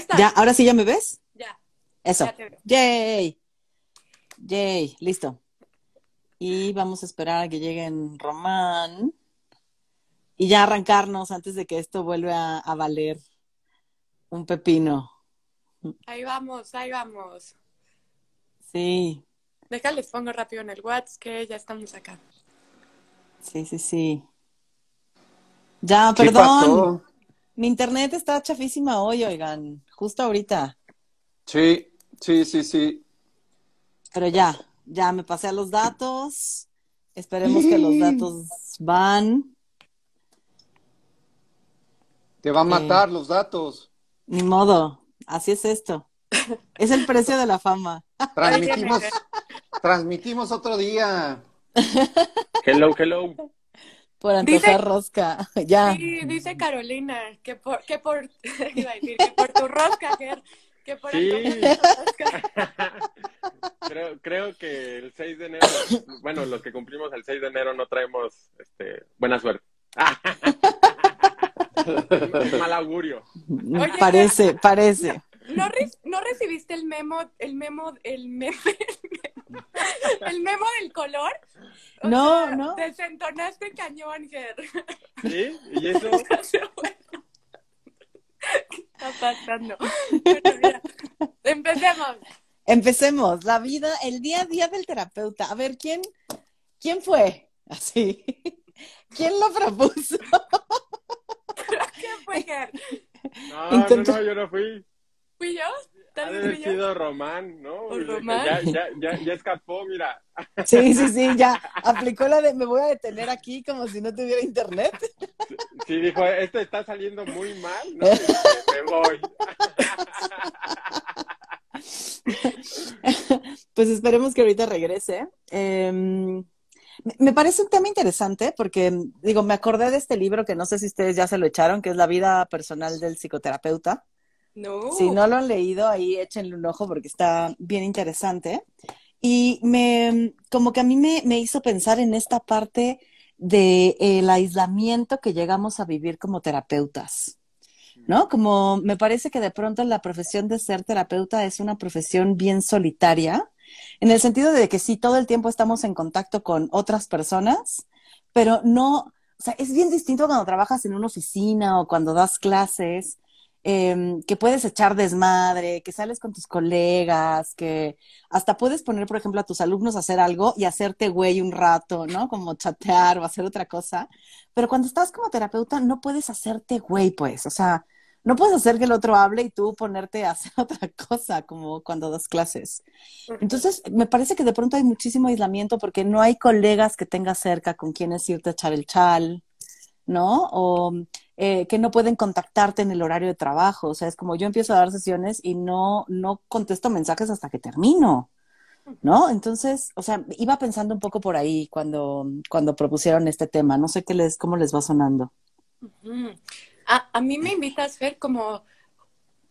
Ahí está. ¿Ya? ¿Ahora sí ya me ves? Ya. Eso. Ya te veo. Yay. Yay. Listo. Y vamos a esperar a que lleguen Román. Y ya arrancarnos antes de que esto vuelva a, a valer un pepino. Ahí vamos, ahí vamos. Sí, Déjales, pongo rápido en el WhatsApp que ya estamos acá. sí, sí, sí. Ya, ¿Qué perdón. Mi internet está chafísima hoy, oigan. Justo ahorita. Sí, sí, sí, sí. Pero ya, ya me pasé a los datos. Esperemos que los datos van. Te va a matar los datos. Ni modo, así es esto. Es el precio de la fama. Transmitimos, transmitimos otro día. Hello, hello. Por Dice- antojar rosca. Ya. Sí, dice Carolina que por, que por, iba a decir, que por tu rosca, Ger, que por Sí. rosca. Creo, creo que el 6 de enero, bueno, los que cumplimos el 6 de enero no traemos este, buena suerte. Es mal augurio. Oye, parece, parece. ¿No, re- ¿No recibiste el memo, el memo, el meme, el memo del color? O No, sea, no. Desentonaste cañón, Ger. ¿Sí? ¿Y eso? ¿Qué está pasando? Bueno. Empecemos. Empecemos. La vida, el día a día del terapeuta. A ver, ¿quién, quién fue? Así. ¿Quién lo propuso? ¿Qué fue, Ger? No, no, no, yo no fui. ¿Fui yo? Ha ¿Tal de vez yo? sido Román, ¿no? ¿O Román? Ya, ya, ya, ya escapó, mira. Sí, sí, sí, ya. Aplicó la de me voy a detener aquí como si no tuviera internet. Sí, dijo, esto está saliendo muy mal, ¿no? Me voy. Pues esperemos que ahorita regrese. Eh, me- me parece un tema interesante porque, digo, me acordé de este libro que no sé si ustedes ya se lo echaron, que es La vida personal del psicoterapeuta. No. Si no lo han leído, ahí échenle un ojo porque está bien interesante. Y me, como que a mí me, me hizo pensar en esta parte del aislamiento que llegamos a vivir como terapeutas. ¿no? Como me parece que de pronto la profesión de ser terapeuta es una profesión bien solitaria, en el sentido de que sí, todo el tiempo estamos en contacto con otras personas, pero no, o sea, es bien distinto cuando trabajas en una oficina o cuando das clases, eh, que puedes echar desmadre, que sales con tus colegas, que hasta puedes poner, por ejemplo, a tus alumnos a hacer algo y hacerte güey un rato, ¿no? Como chatear o hacer otra cosa. Pero cuando estás como terapeuta no puedes hacerte güey, pues, o sea, no puedes hacer que el otro hable y tú ponerte a hacer otra cosa, como cuando das clases. Entonces, me parece que de pronto hay muchísimo aislamiento porque no hay colegas que tengas cerca con quienes irte a echar el chal, ¿no? O eh, que no pueden contactarte en el horario de trabajo. O sea, es como yo empiezo a dar sesiones y no, no contesto mensajes hasta que termino. ¿No? Entonces, o sea, iba pensando un poco por ahí cuando, cuando propusieron este tema. No sé qué les, cómo les va sonando. A, a mí me invitas, Fer, como,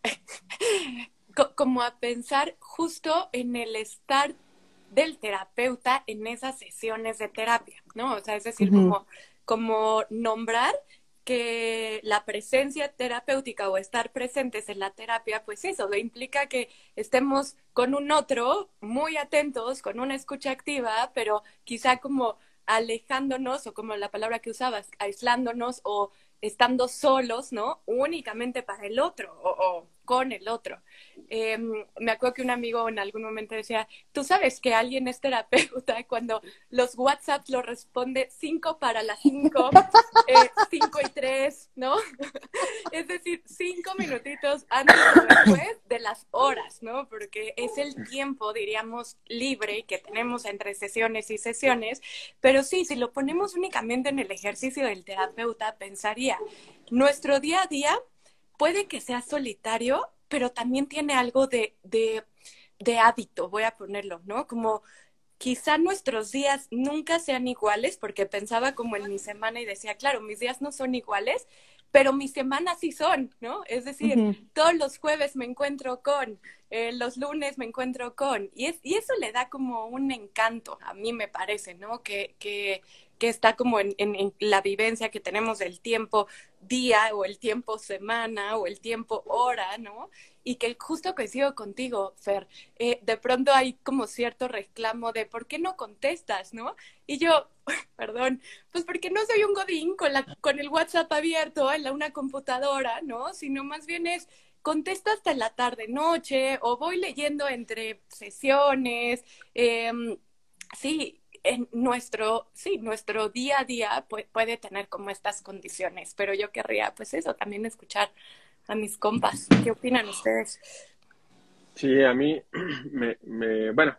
co- como a pensar justo en el estar del terapeuta en esas sesiones de terapia, ¿no? O sea, es decir, como, como nombrar que la presencia terapéutica o estar presentes en la terapia, pues eso, implica que estemos con un otro muy atentos, con una escucha activa, pero quizá como alejándonos o como la palabra que usabas, aislándonos o estando solos, ¿no? Únicamente para el otro o, o con el otro. Eh, me acuerdo que un amigo en algún momento decía, tú sabes que alguien es terapeuta cuando los WhatsApp lo responde cinco para las cinco, eh, cinco y tres, ¿no? es decir, cinco minutitos antes o después de las horas, ¿no? Porque es el tiempo, diríamos, libre que tenemos entre sesiones y sesiones. Pero sí, si lo ponemos únicamente en el ejercicio del terapeuta, pensaría, nuestro día a día puede que sea solitario, pero también tiene algo de, de, de hábito, voy a ponerlo, ¿no? Como quizá nuestros días nunca sean iguales, porque pensaba como en mi semana y decía, claro, mis días no son iguales, pero mis semanas sí son, ¿no? Es decir, todos los jueves me encuentro con, eh, los lunes me encuentro con, y, es, y eso le da como un encanto, a mí me parece, ¿no? Que, que, que está como en, la vivencia que tenemos del tiempo día o el tiempo semana o el tiempo hora, ¿no? Y que justo coincido contigo, Fer, eh, de pronto hay como cierto reclamo de ¿por qué no contestas, no? Y yo, perdón, pues porque no soy un godín con, la, con el WhatsApp abierto en la, una computadora, ¿no? Sino más bien es contesto hasta la tarde noche o voy leyendo entre sesiones. Em, sí, en nuestro, sí, nuestro día a día puede, tener como estas condiciones, pero yo querría, pues eso, también escuchar a mis compas. ¿Qué opinan ustedes? Sí, a mí me, bueno,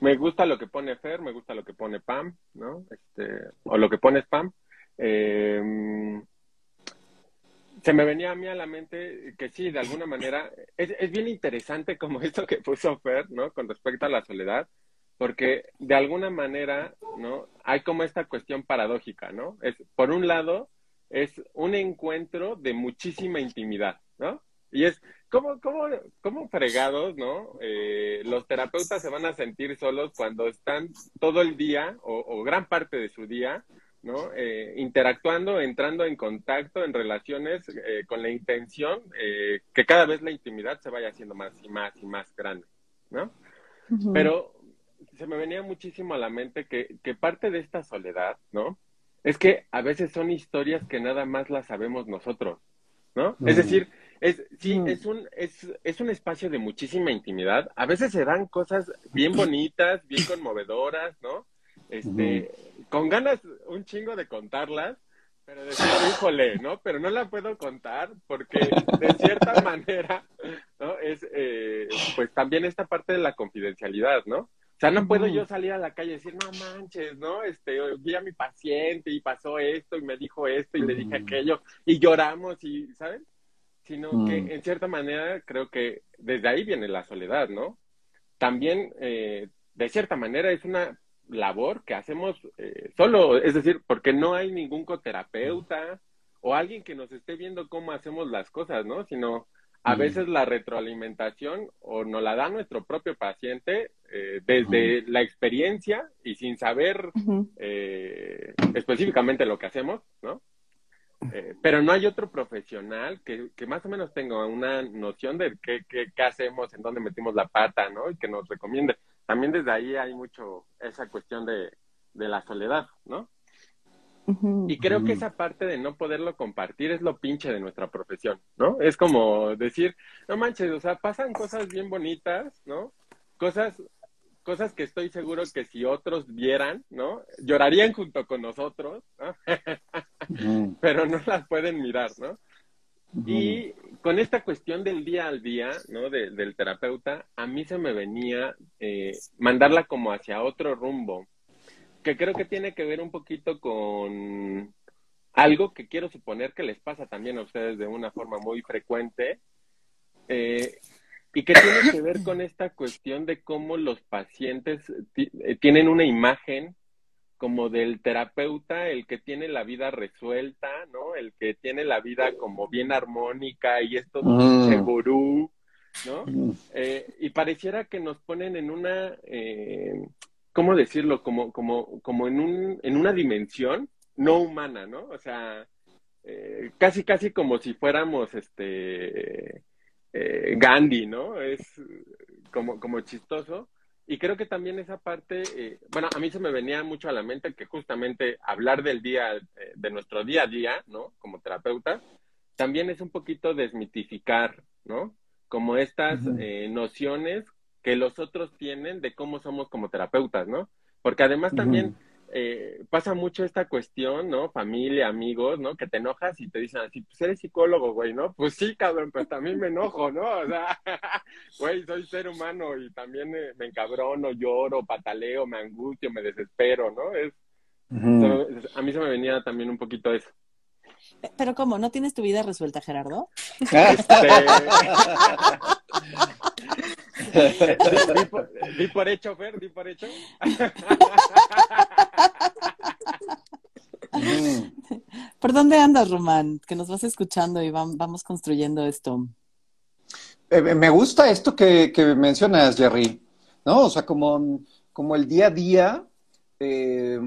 me gusta lo que pone Fer, me gusta lo que pone Pam, ¿no? Este, o lo que pone Pam. Eh, se me venía a mí a la mente que sí, de alguna manera, es, es bien interesante como esto que puso Fer, ¿no? Con respecto a la soledad, porque de alguna manera, ¿no? Hay como esta cuestión paradójica, ¿no? Es, por un lado, es un encuentro de muchísima intimidad, ¿no? Y es, ¿cómo, cómo, cómo fregados, ¿no? Eh, los terapeutas se van a sentir solos cuando están todo el día o, o gran parte de su día, ¿no? Eh, interactuando, entrando en contacto, en relaciones eh, con la intención eh, que cada vez la intimidad se vaya haciendo más y más y más grande, ¿no? Pero se me venía muchísimo a la mente que, que parte de esta soledad, ¿no? Es que a veces son historias que nada más las sabemos nosotros, ¿no? Es decir, es, sí, es, un, es, es un espacio de muchísima intimidad. A veces se dan cosas bien bonitas, bien conmovedoras, ¿no? Este, con ganas un chingo de contarlas, pero decir, híjole, ¿no? Pero no la puedo contar porque de cierta manera, ¿no? Es, eh, pues también esta parte de la confidencialidad, ¿no? O sea, no puedo yo salir a la calle y decir, no manches, ¿no? Este, vi a mi paciente y pasó esto y me dijo esto y le dije aquello y lloramos y, ¿sabes? Sino que en cierta manera creo que desde ahí viene la soledad, ¿no? También, eh, de cierta manera, es una labor que hacemos eh, solo, es decir, porque no hay ningún coterapeuta o alguien que nos esté viendo cómo hacemos las cosas, ¿no? Sino a veces la retroalimentación o nos la da nuestro propio paciente eh, desde la experiencia y sin saber eh, específicamente lo que hacemos, ¿no? Eh, pero no hay otro profesional que, que, más o menos tenga una noción de qué, qué, qué, hacemos, en dónde metimos la pata, ¿no? Y que nos recomiende. También desde ahí hay mucho esa cuestión de, de la soledad, ¿no? Y creo que esa parte de no poderlo compartir es lo pinche de nuestra profesión, ¿no? Es como decir, no manches, o sea, pasan cosas bien bonitas, ¿no? Cosas, cosas que estoy seguro que si otros vieran, ¿no? Llorarían junto con nosotros, ¿no? Pero no las pueden mirar, ¿no? Y con esta cuestión del día al día, ¿no? del terapeuta, a mí se me venía eh, mandarla como hacia otro rumbo que creo que tiene que ver un poquito con algo que quiero suponer que les pasa también a ustedes de una forma muy frecuente eh, y que tiene que ver con esta cuestión de cómo los pacientes eh, tienen una imagen como del terapeuta, el que tiene la vida resuelta, ¿no? El que tiene la vida como bien armónica y esto mm. gurú, ¿no? Mm. Eh, y pareciera que nos ponen en una eh, ¿cómo decirlo? Como, como, como en, un, en una dimensión no humana, ¿no? O sea, eh, casi, casi como si fuéramos este eh, Gandhi, ¿no? Es como, como chistoso. Y creo que también esa parte, eh, bueno, a mí se me venía mucho a la mente que justamente hablar del día, eh, de nuestro día a día, ¿no? Como terapeuta, también es un poquito desmitificar, ¿no? Como estas eh, nociones que los otros tienen de cómo somos como terapeutas, ¿no? Porque además también eh, pasa mucho esta cuestión, ¿no? Familia, amigos, ¿no? Que te enojas y te dicen así, pues eres psicólogo, güey, ¿no? Pues sí, cabrón, pues también me enojo, ¿no? O sea, güey, soy ser humano y también me, encabrono, lloro, pataleo, me angustio, me desespero, ¿no? Es, a mí se me venía también un poquito eso. Pero ¿cómo? ¿No tienes tu vida resuelta, Gerardo? Este... di, por, hecho, Fer, di por hecho. ¿Por dónde andas, Román? Que nos vas escuchando y vamos construyendo esto. Eh, me gusta esto que, mencionas, Jerry, ¿no? O sea, como, como el día a día, eh,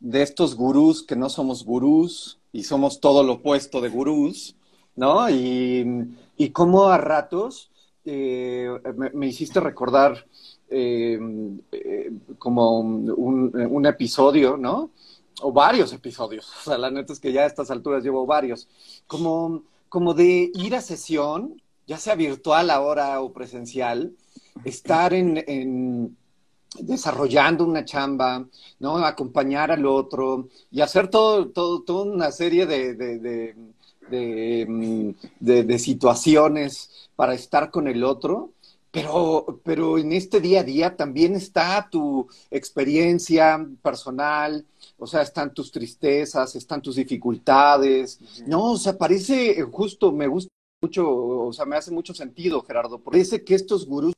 de estos gurús que no somos gurús y somos todo lo opuesto de gurús, ¿no? Y, y cómo a ratos eh, me, hiciste recordar eh, eh, como un, episodio, ¿no? O varios episodios. O sea, la neta es que ya a estas alturas llevo varios. Como, como de ir a sesión, ya sea virtual ahora o presencial, estar en desarrollando una chamba, ¿no? Acompañar al otro y hacer todo, todo, toda una serie de, mm, de, situaciones para estar con el otro. Pero, pero en este día a día también está tu experiencia personal, o sea, están tus tristezas, están tus dificultades, ¿no? O sea, parece justo, me gusta mucho, o sea, me hace mucho sentido, Gerardo, parece que estos gurús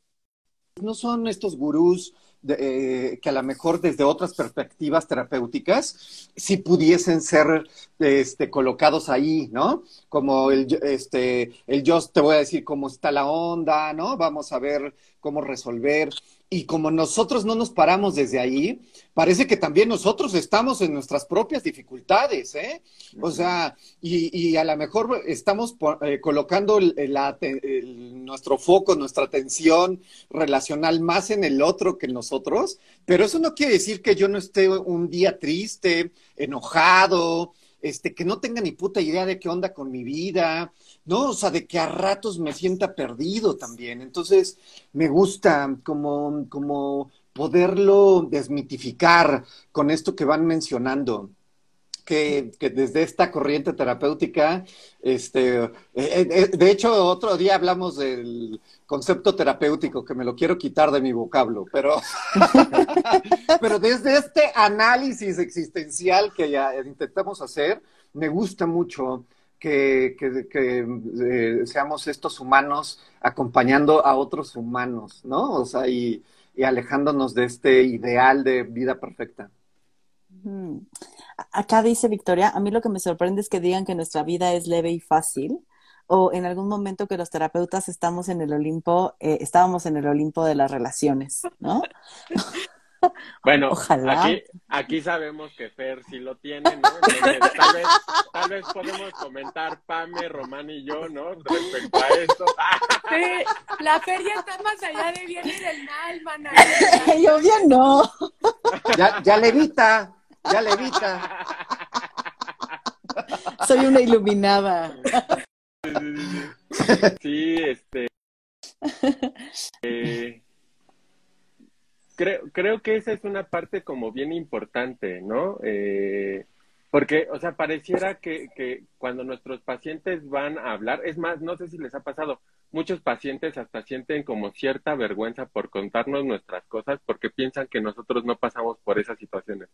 no son estos gurús eh, que a lo mejor desde otras perspectivas terapéuticas sí pudiesen ser este, colocados ahí, ¿no? Como el, este, el yo te voy a decir cómo está la onda, ¿no? Vamos a ver cómo resolver. Y como nosotros no nos paramos desde ahí, parece que también nosotros estamos en nuestras propias dificultades, ¿eh? O sea, y, a lo mejor estamos eh, colocando nuestro foco, nuestra atención relacional más en el otro que en nosotros, pero eso no quiere decir que yo no esté un día triste, enojado, este, que no tenga ni puta idea de qué onda con mi vida, ¿no? O sea, de que a ratos me sienta perdido también. Entonces, me gusta como, como poderlo desmitificar con esto que van mencionando. Que, que, desde esta corriente terapéutica, este, eh, eh, de hecho, otro día hablamos del concepto terapéutico, que me lo quiero quitar de mi vocablo, pero, pero desde este análisis existencial que intentamos hacer, me gusta mucho que, eh, seamos estos humanos acompañando a otros humanos, ¿no? O sea, y, alejándonos de este ideal de vida perfecta. Acá dice Victoria, a mí lo que me sorprende es que digan que nuestra vida es leve y fácil, o en algún momento que los terapeutas estamos en el Olimpo, eh, estábamos en el Olimpo de las relaciones, ¿no? Bueno, Aquí, aquí sabemos que Fer sí lo tiene, ¿no? tal, vez, tal vez podemos comentar Pame, Román y yo, ¿no? Respecto a esto. Sí, la Fer ya está más allá de bien y del mal, man. yo bien no. Ya, ya levita, ya levita. Soy una iluminada. Sí, este. Eh, creo, creo que esa es una parte como bien importante, ¿no? Eh, porque, o sea, pareciera que, que cuando nuestros pacientes van a hablar, es más, no sé si les ha pasado, muchos pacientes hasta sienten como cierta vergüenza por contarnos nuestras cosas porque piensan que nosotros no pasamos por esas situaciones.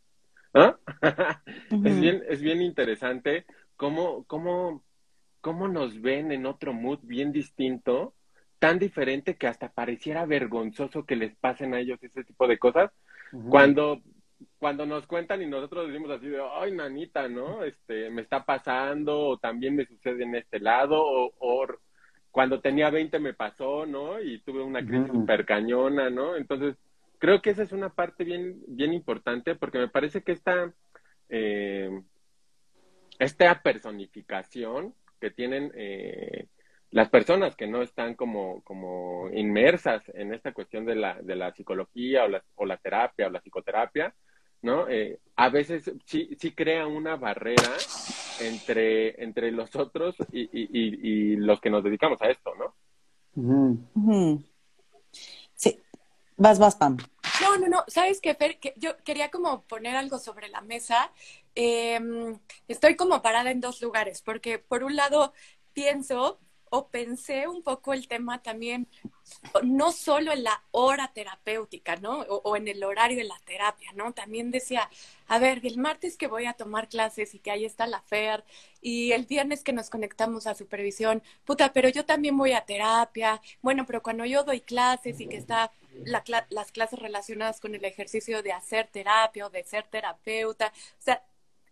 es, bien, es bien interesante cómo, cómo, cómo nos ven en otro mood bien distinto tan diferente que hasta pareciera vergonzoso que les pasen a ellos ese tipo de cosas, cuando, cuando nos cuentan y nosotros decimos así de, ay, nanita, ¿no? Este, me está pasando, o también me sucede en este lado, o, cuando tenía 20 me pasó, ¿no? Y tuve una crisis super cañona, ¿no? Entonces, creo que esa es una parte bien, bien importante, porque me parece que esta, eh, esta personificación que tienen eh, las personas que no están como, como inmersas en esta cuestión de la, de la psicología o la, o la terapia o la psicoterapia, ¿no? Eh, a veces sí, sí crea una barrera entre, entre los otros y, y, y, los que nos dedicamos a esto, ¿no? Sí, vas, vas, Pam. No, no, no, ¿sabes qué, Fer? Yo quería como poner algo sobre la mesa. Em, estoy como parada en dos lugares, porque por un lado pienso o pensé un poco el tema también, no solo en la hora terapéutica, ¿no? O, en el horario de la terapia, ¿no? También decía, a ver, el martes que voy a tomar clases y que ahí está la FER, y el viernes que nos conectamos a supervisión, puta, pero yo también voy a terapia, bueno, pero cuando yo doy clases y que está las clases relacionadas con el ejercicio de hacer terapia o de ser terapeuta, o sea,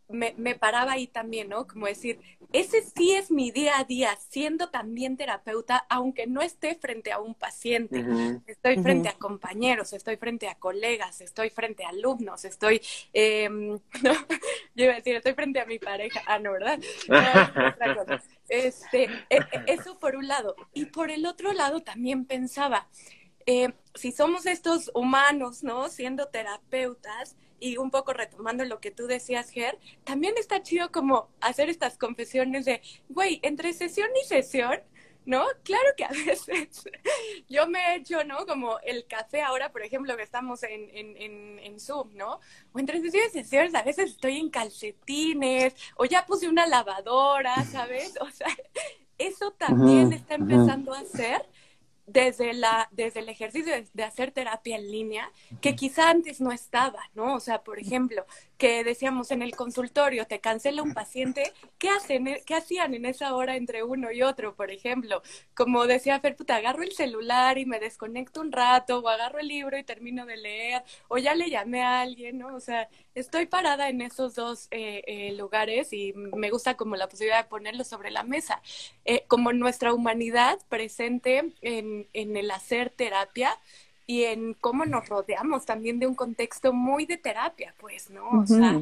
me, me, paraba ahí también, ¿no? Como decir, ese sí es mi día a día, siendo también terapeuta, aunque no esté frente a un paciente. Estoy frente a compañeros, estoy frente a colegas, estoy frente a alumnos, estoy, eh, no, yo iba a decir, estoy frente a mi pareja. Ah, no, ¿verdad? este, e, e, eso por un lado. Y por el otro lado también pensaba, eh, si somos estos humanos, ¿no? Siendo terapeutas, y un poco retomando lo que tú decías, Ger, también está chido como hacer estas confesiones de, güey, entre sesión y sesión, ¿no? Claro que a veces yo me he hecho, ¿no? Como el café ahora, por ejemplo, que estamos en, en, en, Zoom, ¿no? O entre sesión y sesiones a veces estoy en calcetines, o ya puse una lavadora, ¿sabes? O sea, eso también está empezando a hacer desde, la, desde el ejercicio de, hacer terapia en línea, que quizá antes no estaba, ¿no? O sea, por ejemplo, que decíamos en el consultorio, te cancela un paciente, ¿qué hacen? ¿Qué hacían en esa hora entre uno y otro, por ejemplo? Como decía Fer, puta, agarro el celular y me desconecto un rato, o agarro el libro y termino de leer, o ya le llamé a alguien, ¿no? O sea, estoy parada en esos dos eh, eh, lugares y me gusta como la posibilidad de ponerlo sobre la mesa, eh, como nuestra humanidad presente en, en el hacer terapia y en cómo nos rodeamos también de un contexto muy de terapia, pues, ¿no? O sea,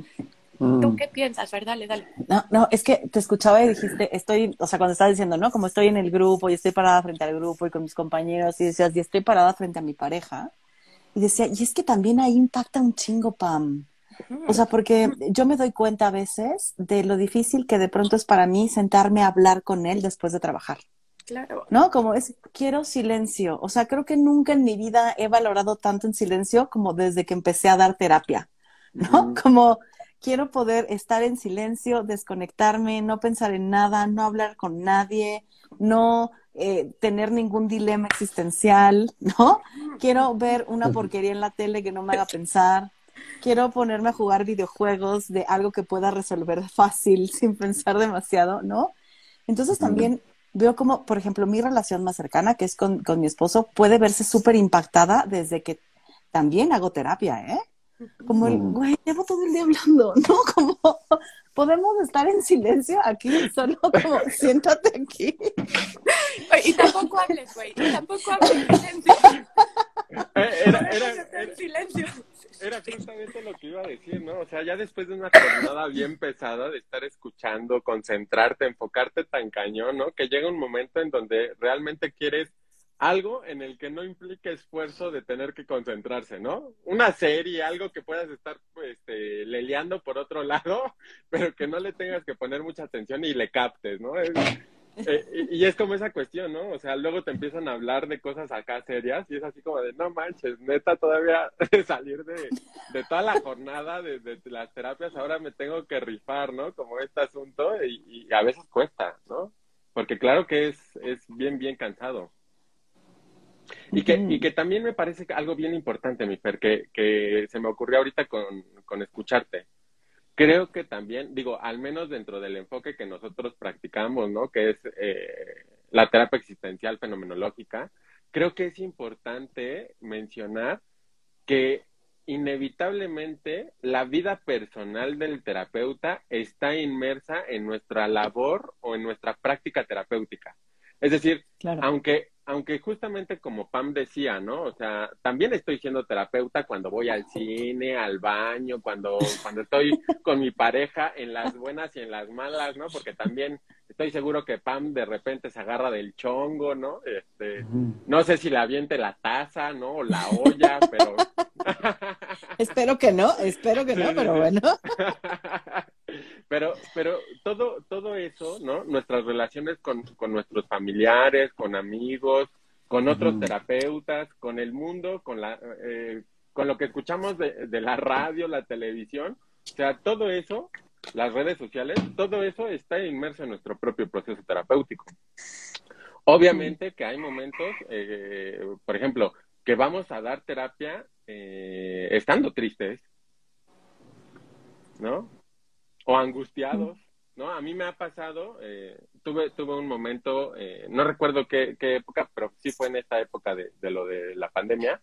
¿tú qué piensas? A ver, dale, dale. No, no, es que te escuchaba y dijiste, estoy, o sea, cuando estabas diciendo, ¿no? Como estoy en el grupo y estoy parada frente al grupo y con mis compañeros y decías, y estoy parada frente a mi pareja. Y decía, y es que también ahí impacta un chingo, Pam. O sea, porque yo me doy cuenta a veces de lo difícil que de pronto es para mí sentarme a hablar con él después de trabajar. Claro. ¿No? Como es, quiero silencio. O sea, creo que nunca en mi vida he valorado tanto en silencio como desde que empecé a dar terapia, ¿no? Como quiero poder estar en silencio, desconectarme, no pensar en nada, no hablar con nadie, no eh, tener ningún dilema existencial, ¿no? Quiero ver una porquería en la tele que no me haga pensar. Quiero ponerme a jugar videojuegos de algo que pueda resolver fácil, sin pensar demasiado, ¿no? Entonces también veo como, por ejemplo, mi relación más cercana, que es con, con mi esposo, puede verse súper impactada desde que también hago terapia, ¿eh? Como el, güey, llevo todo el día hablando, ¿no? Como, podemos estar en silencio aquí, solo como, siéntate aquí. Y tampoco hables, güey, y tampoco hables, silencio. Eh, era, era, era, silencio. Era justamente lo que iba a decir, ¿no? O sea, ya después de una jornada bien pesada de estar escuchando, concentrarte, enfocarte tan cañón, ¿no? Que llega un momento en donde realmente quieres algo en el que no implique esfuerzo de tener que concentrarse, ¿no? Una serie, algo que puedas estar pues, leleando por otro lado, pero que no le tengas que poner mucha atención y le captes, ¿no? Eh, y, es como esa cuestión, ¿no? O sea, luego te empiezan a hablar de cosas acá serias y es así como de, no manches, neta, todavía salir de, de toda la jornada de, de, las terapias, ahora me tengo que rifar, ¿no? Como este asunto y, y, a veces cuesta, ¿no? Porque claro que es, es bien, bien cansado. Y que, y que también me parece algo bien importante, mi Fer, que, que se me ocurrió ahorita con, con escucharte creo que también, digo, al menos dentro del enfoque que nosotros practicamos, ¿no? Que es eh, la terapia existencial fenomenológica, creo que es importante mencionar que inevitablemente la vida personal del terapeuta está inmersa en nuestra labor o en nuestra práctica terapéutica. Es decir, aunque aunque justamente como Pam decía, ¿no? O sea, también estoy siendo terapeuta cuando voy al cine, al baño, cuando, cuando estoy con mi pareja en las buenas y en las malas, ¿no? Porque también estoy seguro que Pam de repente se agarra del chongo, ¿no? Este, no sé si le aviente la taza, ¿no? O la olla, pero... espero que no, espero que no, pero bueno. Pero, pero todo, todo eso, ¿no? Nuestras relaciones con, con nuestros familiares, con amigos, con otros terapeutas, con el mundo, con la, eh, con lo que escuchamos de, de, la radio, la televisión, o sea, todo eso, las redes sociales, todo eso está inmerso en nuestro propio proceso terapéutico. Obviamente que hay momentos, eh, por ejemplo, que vamos a dar terapia eh, estando tristes, ¿no? O angustiados, ¿no? A mí me ha pasado, eh, tuve, tuve un momento, eh, no recuerdo qué, época, pero sí fue en esta época de, de, lo de la pandemia,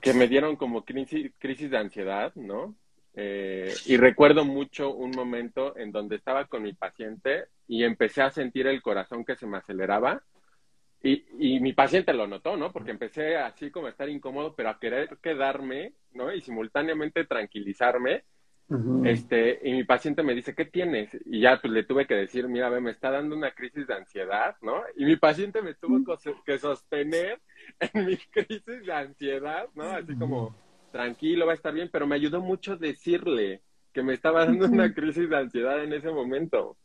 que me dieron como crisis, crisis de ansiedad, ¿no? Eh, y recuerdo mucho un momento en donde estaba con mi paciente y empecé a sentir el corazón que se me aceleraba. Y, y, mi paciente lo notó, ¿no? Porque empecé así como a estar incómodo, pero a querer quedarme, ¿no? Y simultáneamente tranquilizarme. Este, y mi paciente me dice, ¿qué tienes? Y ya pues le tuve que decir, mira, ve, me está dando una crisis de ansiedad, ¿no? Y mi paciente me tuvo que sostener en mi crisis de ansiedad, ¿no? Así como, tranquilo, va a estar bien, pero me ayudó mucho decirle que me estaba dando una crisis de ansiedad en ese momento.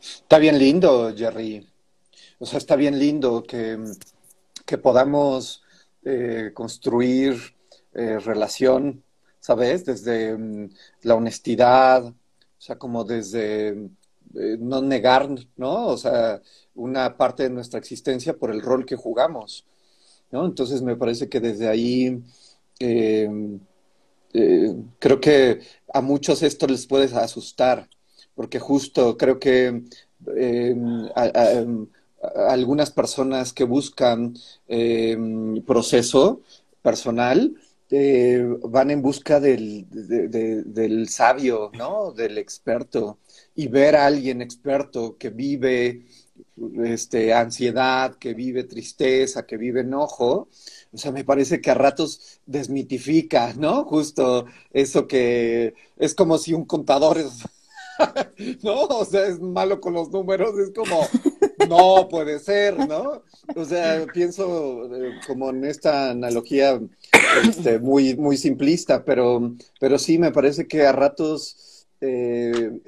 Está bien lindo, Jerry. O sea, está bien lindo que, que podamos eh, construir eh, relación, ¿sabes? Desde mm, la honestidad, o sea, como desde eh, no negar, ¿no? O sea, una parte de nuestra existencia por el rol que jugamos. ¿no? Entonces me parece que desde ahí eh, creo que a muchos esto les puede asustar, porque justo creo que eh, algunas personas que buscan proceso personal van en busca del, del sabio, ¿no? Del experto. Y ver a alguien experto que vive este, ansiedad, que vive tristeza, que vive enojo, o sea, me parece que a ratos desmitifica, ¿no? Justo eso que es como si un contador es, ¿no? O sea, es malo con los números, es como, no puede ser, ¿no? O sea, pienso eh, como en esta analogía este, muy, muy simplista, pero, pero sí me parece que a ratos eh,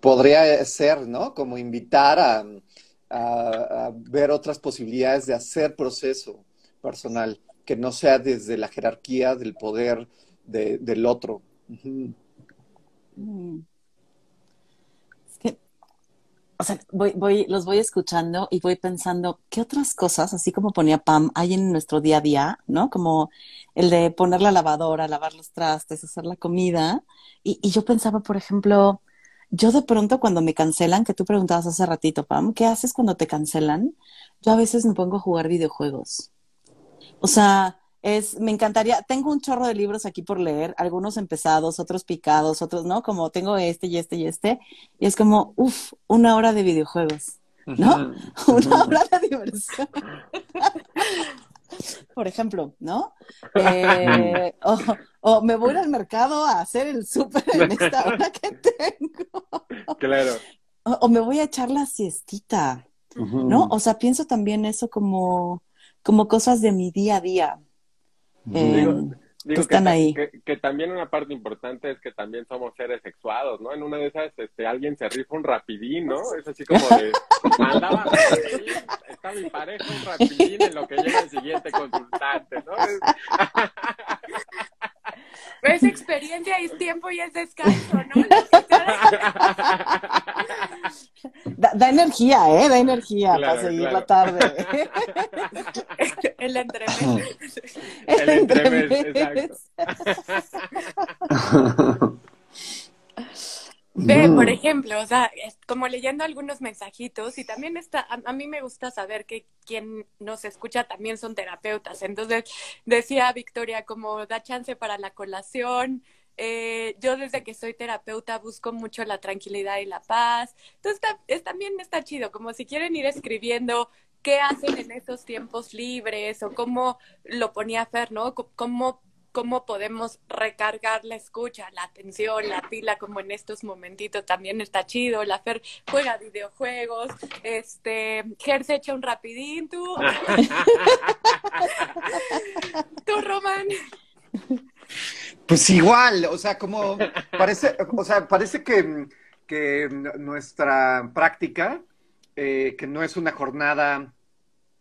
podría ser, ¿no? Como invitar a a, ver otras posibilidades de hacer proceso personal, que no sea desde la jerarquía del poder del otro. O sea, voy, los voy escuchando y voy pensando, ¿qué otras cosas, así como ponía Pam, hay en nuestro día a día, ¿no? Como el de poner la lavadora, lavar los trastes, hacer la comida. Y, y yo pensaba, por ejemplo, yo de pronto cuando me cancelan, que tú preguntabas hace ratito, Pam, ¿qué haces cuando te cancelan? Yo a veces me pongo a jugar videojuegos. O sea, es, me encantaría, tengo un chorro de libros aquí por leer, algunos empezados, otros picados, otros, ¿no? Como tengo este y este y este, y es como, uff, una hora de videojuegos, ¿no? Una hora de diversión. por ejemplo, ¿no? Eh, o, me voy al mercado a hacer el súper en esta hora que tengo. Claro. O, me voy a echar la siestita, ¿no? O sea, pienso también eso como, como cosas de mi día a día. Digo, que, están ahí. Que, también una parte importante es que también somos seres sexuados, ¿no? En una de esas, este, alguien se rifa un rapidín, ¿no? Es así como de, mandaba está mi pareja un rapidín en lo que llega el siguiente consultante, ¿no? Es experiencia, es tiempo y es descanso, ¿no? Da, energía, ¿eh? Da energía para seguir la tarde. El entremés. El entremés, exacto. Ve, por ejemplo, o sea, como leyendo algunos mensajitos y también está, a, mí me gusta saber que quien nos escucha también son terapeutas. Entonces, decía Victoria, como da chance para la colación, eh, yo desde que soy terapeuta busco mucho la tranquilidad y la paz. Entonces, es, también está chido, como si quieren ir escribiendo qué hacen en estos tiempos libres o cómo lo ponía Fer, ¿no? cómo cómo podemos recargar la escucha, la atención, la pila, como en estos momentitos también está chido. La Fer juega videojuegos, este, Ger se echa un rapidín, tú. tú, Román. Pues igual, o sea, como parece, o sea, parece que, que nuestra práctica, eh, que no es una jornada,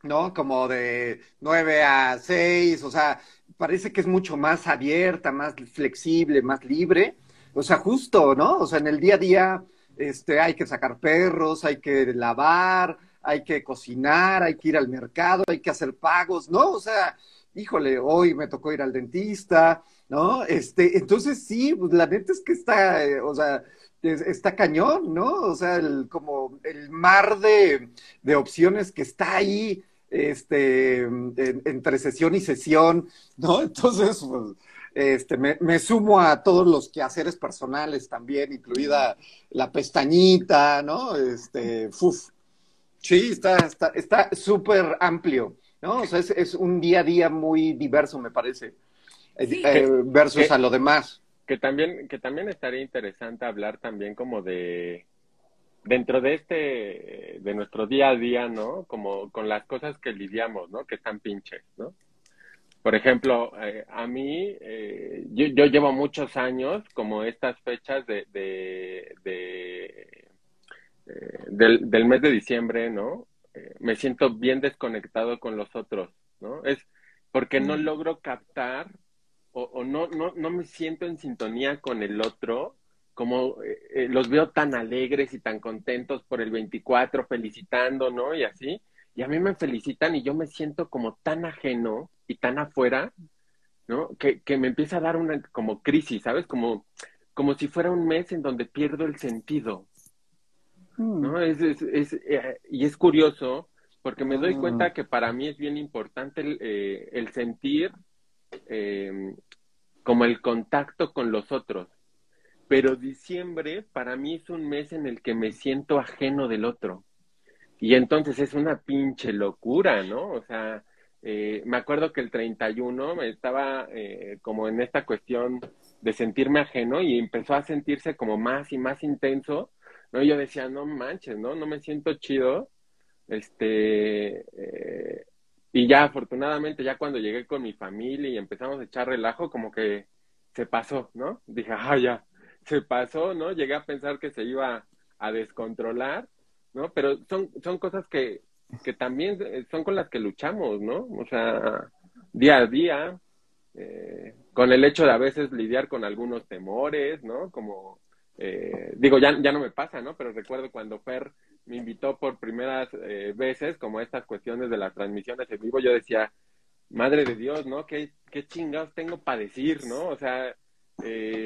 ¿no? Como de nueve a seis, o sea, parece que es mucho más abierta, más flexible, más libre. O sea, justo, ¿no? O sea, en el día a día este, hay que sacar perros, hay que lavar, hay que cocinar, hay que ir al mercado, hay que hacer pagos, ¿no? O sea, híjole, hoy me tocó ir al dentista, ¿no? Este, entonces sí, pues la neta es que está, eh, o sea, está cañón, ¿no? O sea, el, como el mar de, de opciones que está ahí este, entre sesión y sesión, ¿no? Entonces, pues, este, me, sumo a todos los quehaceres personales también, incluida la pestañita, ¿no? Este, uf. Sí, está súper está, súper amplio, ¿no? O sea, es, un día a día muy diverso, me parece, eh, versus a lo demás. Que también, que también estaría interesante hablar también como de dentro de este, de nuestro día a día, ¿no? Como con las cosas que lidiamos, ¿no? Que están pinches, ¿no? Por ejemplo, eh, a mí, eh, yo, yo, llevo muchos años como estas fechas de, de, de eh, del, del, mes de diciembre, ¿no? me siento bien desconectado con los otros, ¿no? Es porque no mm. logro captar o, o no, no, no me siento en sintonía con el otro como eh, los veo tan alegres y tan contentos por el 24, felicitando, ¿no? Y así. Y a mí me felicitan y yo me siento como tan ajeno y tan afuera, ¿no? Que, que me empieza a dar una como crisis, ¿sabes? Como, como si fuera un mes en donde pierdo el sentido. ¿No? Mm. Es, es, es eh, y es curioso porque me doy cuenta mm. que para mí es bien importante el, eh, el sentir como el contacto con los otros pero diciembre para mí es un mes en el que me siento ajeno del otro. Y entonces es una pinche locura, ¿no? O sea, eh, me acuerdo que el 31 me estaba eh, como en esta cuestión de sentirme ajeno y empezó a sentirse como más y más intenso, ¿no? Y yo decía, no manches, ¿no? No me siento chido. Este, eh, y ya afortunadamente, ya cuando llegué con mi familia y empezamos a echar relajo, como que se pasó, ¿no? Dije, ah, ya, se pasó, ¿no? Llegué a pensar que se iba a descontrolar, ¿no? Pero son, son cosas que, que también son con las que luchamos, ¿no? O sea, día a día, eh, con el hecho de a veces lidiar con algunos temores, ¿no? Como, eh, digo, ya, ya no me pasa, ¿no? Pero recuerdo cuando Fer me invitó por primeras eh, veces, como estas cuestiones de las transmisiones en vivo, yo decía, madre de Dios, ¿no? ¿Qué, qué chingados tengo para decir, ¿no? O sea, eh,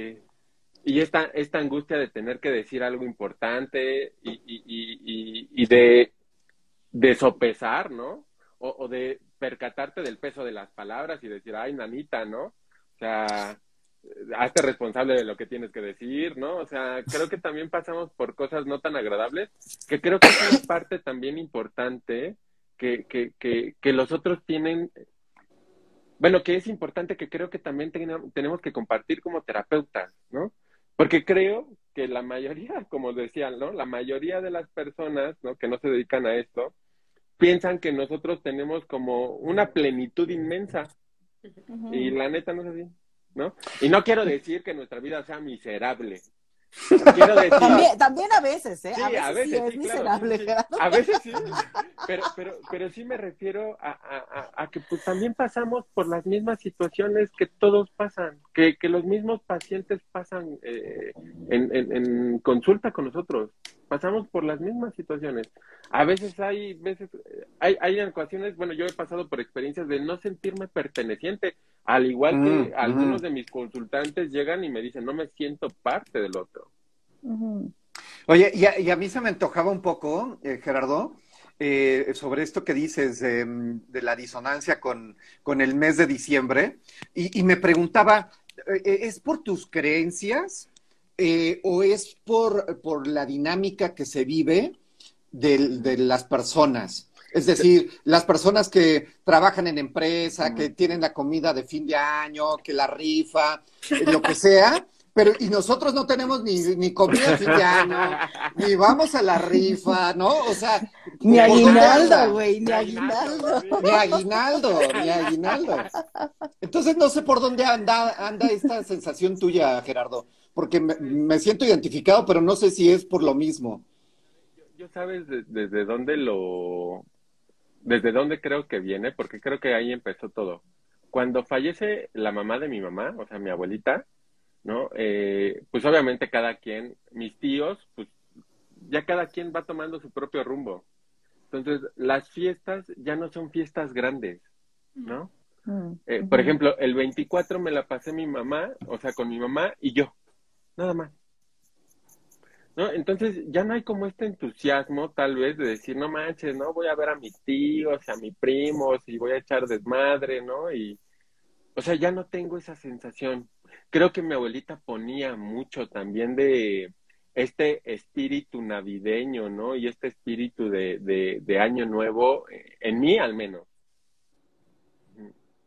y esta, esta angustia de tener que decir algo importante y, y, y, de, de, sopesar, ¿no? O, o, de percatarte del peso de las palabras y decir, ay, nanita, ¿no? O sea, hazte responsable de lo que tienes que decir, ¿no? O sea, creo que también pasamos por cosas no tan agradables, que creo que es parte también importante que, que, que, que los otros tienen bueno, que es importante que creo que también tenemos que compartir como terapeutas, ¿no? Porque creo que la mayoría, como decían, ¿no? La mayoría de las personas, ¿no? Que no se dedican a esto, piensan que nosotros tenemos como una plenitud inmensa. Y la neta no es así, ¿no? Y no quiero decir que nuestra vida sea miserable, también, a veces, ¿eh? a veces, sí, es miserable. A veces sí, pero, pero, pero sí me refiero a, a, a, que pues también pasamos por las mismas situaciones que todos pasan, que, que los mismos pacientes pasan eh, en, en, en, consulta con nosotros, pasamos por las mismas situaciones. A veces hay veces, hay, hay ocasiones, bueno, yo he pasado por experiencias de no sentirme perteneciente, al igual que mm, algunos de mis consultantes llegan y me dicen, no me siento parte del otro. Oye, y a, mí se me antojaba un poco, eh, Gerardo, eh, sobre esto que dices de la disonancia con, con, el mes de diciembre, y, me preguntaba, eh, ¿es por tus creencias o es por, por la dinámica que se vive de las personas? Es decir, las personas que trabajan en empresa, que tienen la comida de fin de año, que la rifa, eh, lo que sea, pero y nosotros no tenemos ni, ni comida año, ni vamos a la rifa, ¿no? O sea, ni aguinaldo, güey, ni aguinaldo. Ni aguinaldo, ni aguinaldo. Entonces no sé por dónde anda, anda esta sensación tuya, Gerardo, porque me, siento identificado, pero no sé si es por lo mismo. Yo, sabes desde dónde lo desde dónde creo que viene, porque creo que ahí empezó todo. Cuando fallece la mamá de mi mamá, o sea, mi abuelita, ¿no? Eh, pues obviamente cada quien, mis tíos, pues ya cada quien va tomando su propio rumbo. Entonces, las fiestas ya no son fiestas grandes, ¿no? Mm, eh, por ejemplo, el 24 me la pasé mi mamá, o sea, con mi mamá y yo, nada más. ¿no? Entonces ya no hay como este entusiasmo tal vez de decir, no manches, no voy a ver a mis tíos, a mis primos y voy a echar desmadre, ¿no? Y, o sea, ya no tengo esa sensación. Creo que mi abuelita ponía mucho también de este espíritu navideño, ¿no? Y este espíritu de, de, de año nuevo, eh, en mí al menos.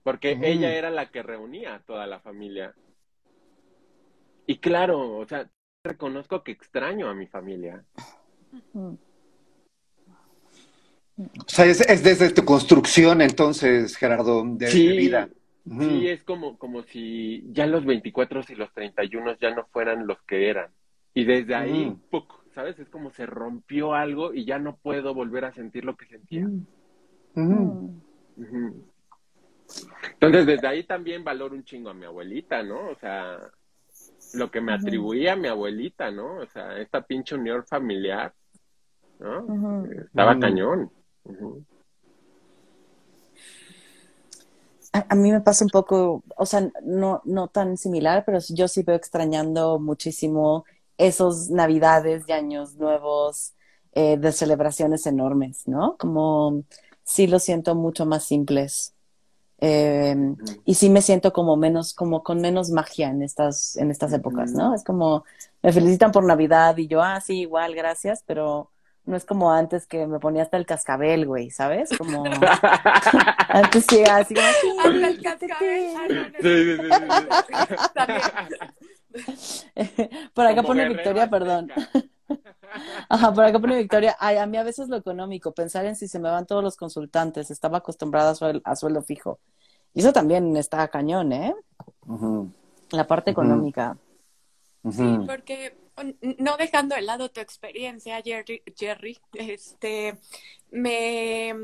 Porque Mm. ella era la que reunía a toda la familia. Y claro, o sea, reconozco que extraño a mi familia. O sea, es, es desde tu construcción entonces, Gerardo, de, Sí. de vida. Sí, es como, como si ya los 24 y los 31 ya no fueran los que eran. Y desde ahí. ¡puc! ¿sabes? Es como se rompió algo y ya no puedo volver a sentir lo que sentía. Entonces, desde ahí también valoro un chingo a mi abuelita, ¿no? O sea, lo que me atribuía a mi abuelita, ¿no? O sea, esta pinche unión familiar, ¿no? Estaba cañón. Ujú. A, a mí me pasa un poco, o sea, no, no tan similar, pero yo sí veo extrañando muchísimo esos navidades de años nuevos, eh, de celebraciones enormes, ¿no? Como sí lo siento mucho más simples. Eh, y sí me siento como menos, como con menos magia en estas, en estas épocas, ¿no? Es como, me felicitan por Navidad y yo, ah, sí, igual, gracias, pero no es como antes que me ponía hasta el cascabel, güey, ¿sabes? Como antes sí, así como, sí, Hasta el cascabel. No, no, Sí, sí, sí, sí, También. por acá Como pone Victoria, perdón. Ajá, por acá pone Victoria. Ay, a mí a veces lo económico, pensar en si se me van todos los consultantes, estaba acostumbrada a, suel- a sueldo fijo. Y eso también está cañón, ¿eh? La parte económica. Sí, porque no dejando de lado tu experiencia, Jerry, Jerry, este, me,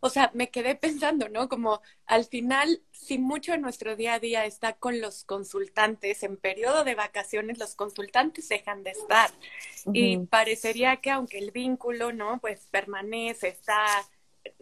o sea, me quedé pensando, ¿no? Como al final, si mucho de nuestro día a día está con los consultantes, en periodo de vacaciones los consultantes dejan de estar. Y parecería que aunque el vínculo, ¿no? Pues permanece, está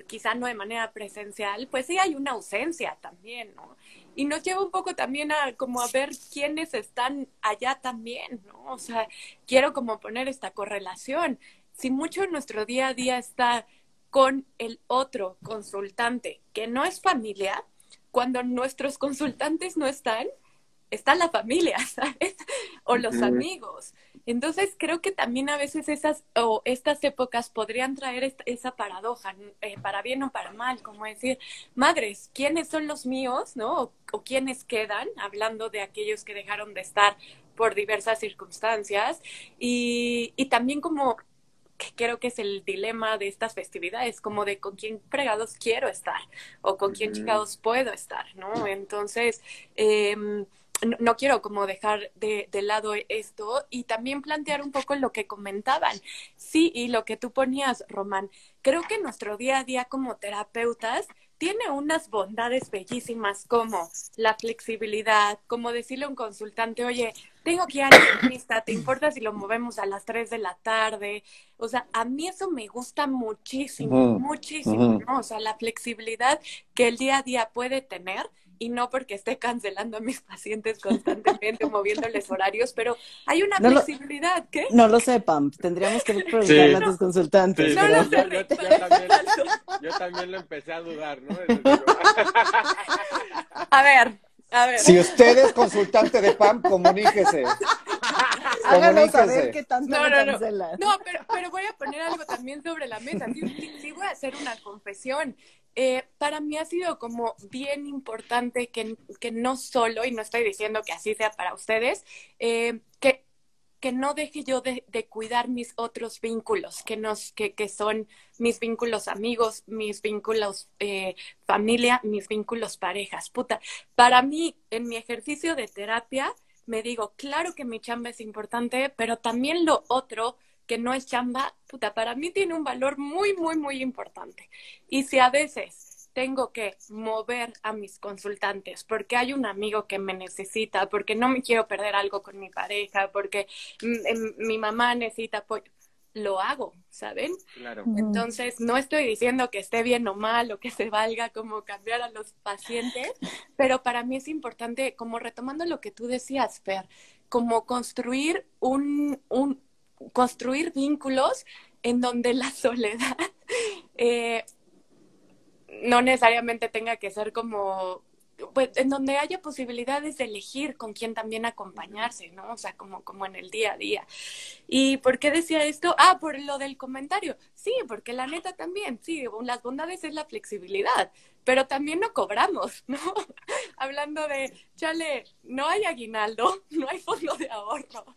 quizá no de manera presencial, pues sí hay una ausencia también, ¿no? Y nos lleva un poco también a como a ver quiénes están allá también, ¿no? O sea, quiero como poner esta correlación. Si mucho nuestro día a día está con el otro consultante que no es familia, cuando nuestros consultantes no están, está la familia, ¿sabes? O los amigos. Entonces creo que también a veces esas o estas épocas podrían traer esta- esa paradoja, eh, para bien o para mal, como decir, madres, ¿quiénes son los míos, no? O, o quiénes quedan, hablando de aquellos que dejaron de estar por diversas circunstancias, y, y también como que creo que es el dilema de estas festividades, como de con quién fregados quiero estar o con quién chingados puedo estar, ¿no? Entonces, em, no, no quiero como dejar de, de lado esto y también plantear un poco lo que comentaban. Sí, y lo que tú ponías, Román, creo que nuestro día a día como terapeutas tiene unas bondades bellísimas como la flexibilidad, como decirle a un consultante, oye, tengo que ir al dentista, ¿te importa si lo movemos a las 3 de la tarde? O sea, a mí eso me gusta muchísimo, muchísimo. ¿no? O sea, la flexibilidad que el día a día puede tener y no porque esté cancelando a mis pacientes constantemente o moviéndoles horarios, pero hay una No lo- flexibilidad, ¿qué? No lo sé, Pam. Tendríamos que preguntarle Sí. a tus consultantes. Sí, No lo yo, sé, yo- también, yo también lo empecé a dudar, ¿no? A ver, a ver. Si usted es consultante de PAM, comuníquese. Háganos saber qué tanto No, no, no. cancelan. No, pero, pero voy a poner algo también sobre la mesa. Sí, sí, sí voy a hacer una confesión. Eh, para mí ha sido como bien importante que, que no solo, y no estoy diciendo que así sea para ustedes, eh, que, que no deje yo de, de cuidar mis otros vínculos, que, nos, que, que son mis vínculos amigos, mis vínculos eh, familia, mis vínculos parejas. Puta, para mí, en mi ejercicio de terapia, me digo, claro que mi chamba es importante, pero también lo otro que no es chamba, puta, para mí tiene un valor muy, muy, muy importante. Y si a veces tengo que mover a mis consultantes porque hay un amigo que me necesita, porque no me quiero perder algo con mi pareja, porque em, mi mamá necesita apoyo, lo hago, ¿saben? claro. Entonces, no estoy diciendo que esté bien o mal o que se valga como cambiar a los pacientes, pero para mí es importante, como retomando lo que tú decías, Fer, como construir un, un, construir vínculos en donde la soledad eh, no necesariamente tenga que ser como pues en donde haya posibilidades de elegir con quién también acompañarse, ¿no? O sea, como, como en el día a día. ¿Y por qué decía esto? Ah, por lo del comentario. Sí, porque la neta también, sí, las bondades es la flexibilidad, pero también no cobramos, ¿no? Hablando de, chale, no hay aguinaldo, no hay fondo de ahorro.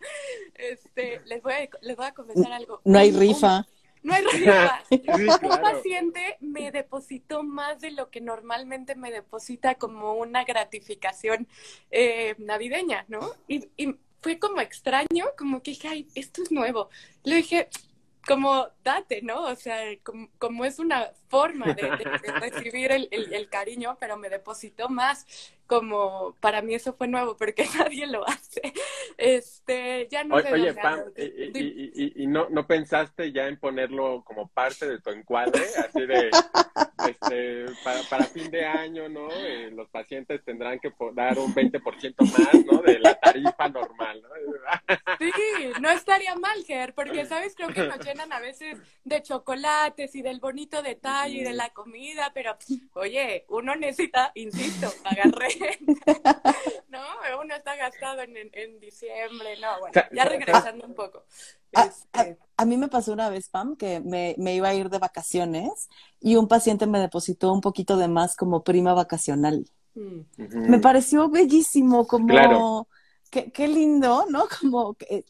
Este, les voy a, les voy a confesar algo. No hay rifa no hay rifa. Un paciente me depositó más de lo que normalmente me deposita como una gratificación eh, navideña, ¿no? Y, y fue como extraño, como que dije, ay, esto es nuevo. Le dije, como date, ¿no? O sea, como, es una forma de, recibir el, el, cariño, pero me depositó más como para mí eso fue nuevo porque nadie lo hace. Este, ya no Oye, oye Pam, y, y, no, no pensaste ya en ponerlo como parte de tu encuadre, así de, este, para, para fin de año, ¿no? Eh, los pacientes tendrán que dar un 20% más, ¿no? De la tarifa normal, ¿no? Sí, no estaría mal, Ger, porque, ¿sabes? Creo que nos llenan a veces de chocolates y del bonito detalle y de la comida, pero, oye, uno necesita, insisto, pagar no, uno está gastado en, en, diciembre, no, bueno, ya regresando un poco. Este a, mí me pasó una vez, Pam, que me, me, iba a ir de vacaciones y un paciente me depositó un poquito de más como prima vacacional. Mm. Me pareció bellísimo, como, qué, qué, lindo, ¿no? Como, que,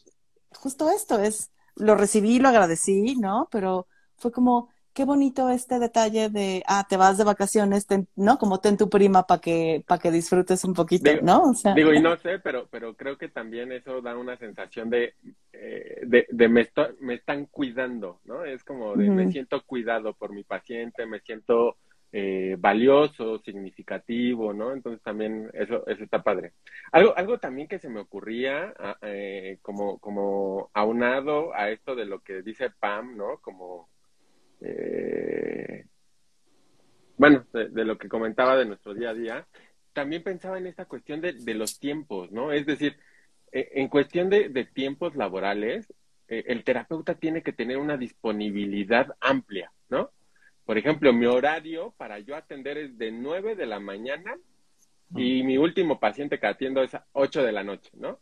justo esto es, lo recibí, lo agradecí, ¿no? Pero fue como, qué bonito este detalle de, ah, te vas de vacaciones, ¿no? Como ten tu prima para que, para que disfrutes un poquito, ¿no? O sea, digo, y no sé, pero, pero creo que también eso da una sensación de, eh, de, de me, me están cuidando, ¿no? Es como de, me siento cuidado por mi paciente, me siento eh, valioso, significativo, ¿no? Entonces también eso, eso está padre. Algo, algo también que se me ocurría, ah, eh, como, como aunado a esto de lo que dice Pam, ¿no? Como eh, bueno, de, lo que comentaba de nuestro día a día, también pensaba en esta cuestión de, los tiempos, ¿no? Es decir, eh, en cuestión de, tiempos laborales, eh, el terapeuta tiene que tener una disponibilidad amplia, ¿no? Por ejemplo, mi horario para yo atender es de 9 de la mañana y mi último paciente que atiendo es a 8 de la noche, ¿no?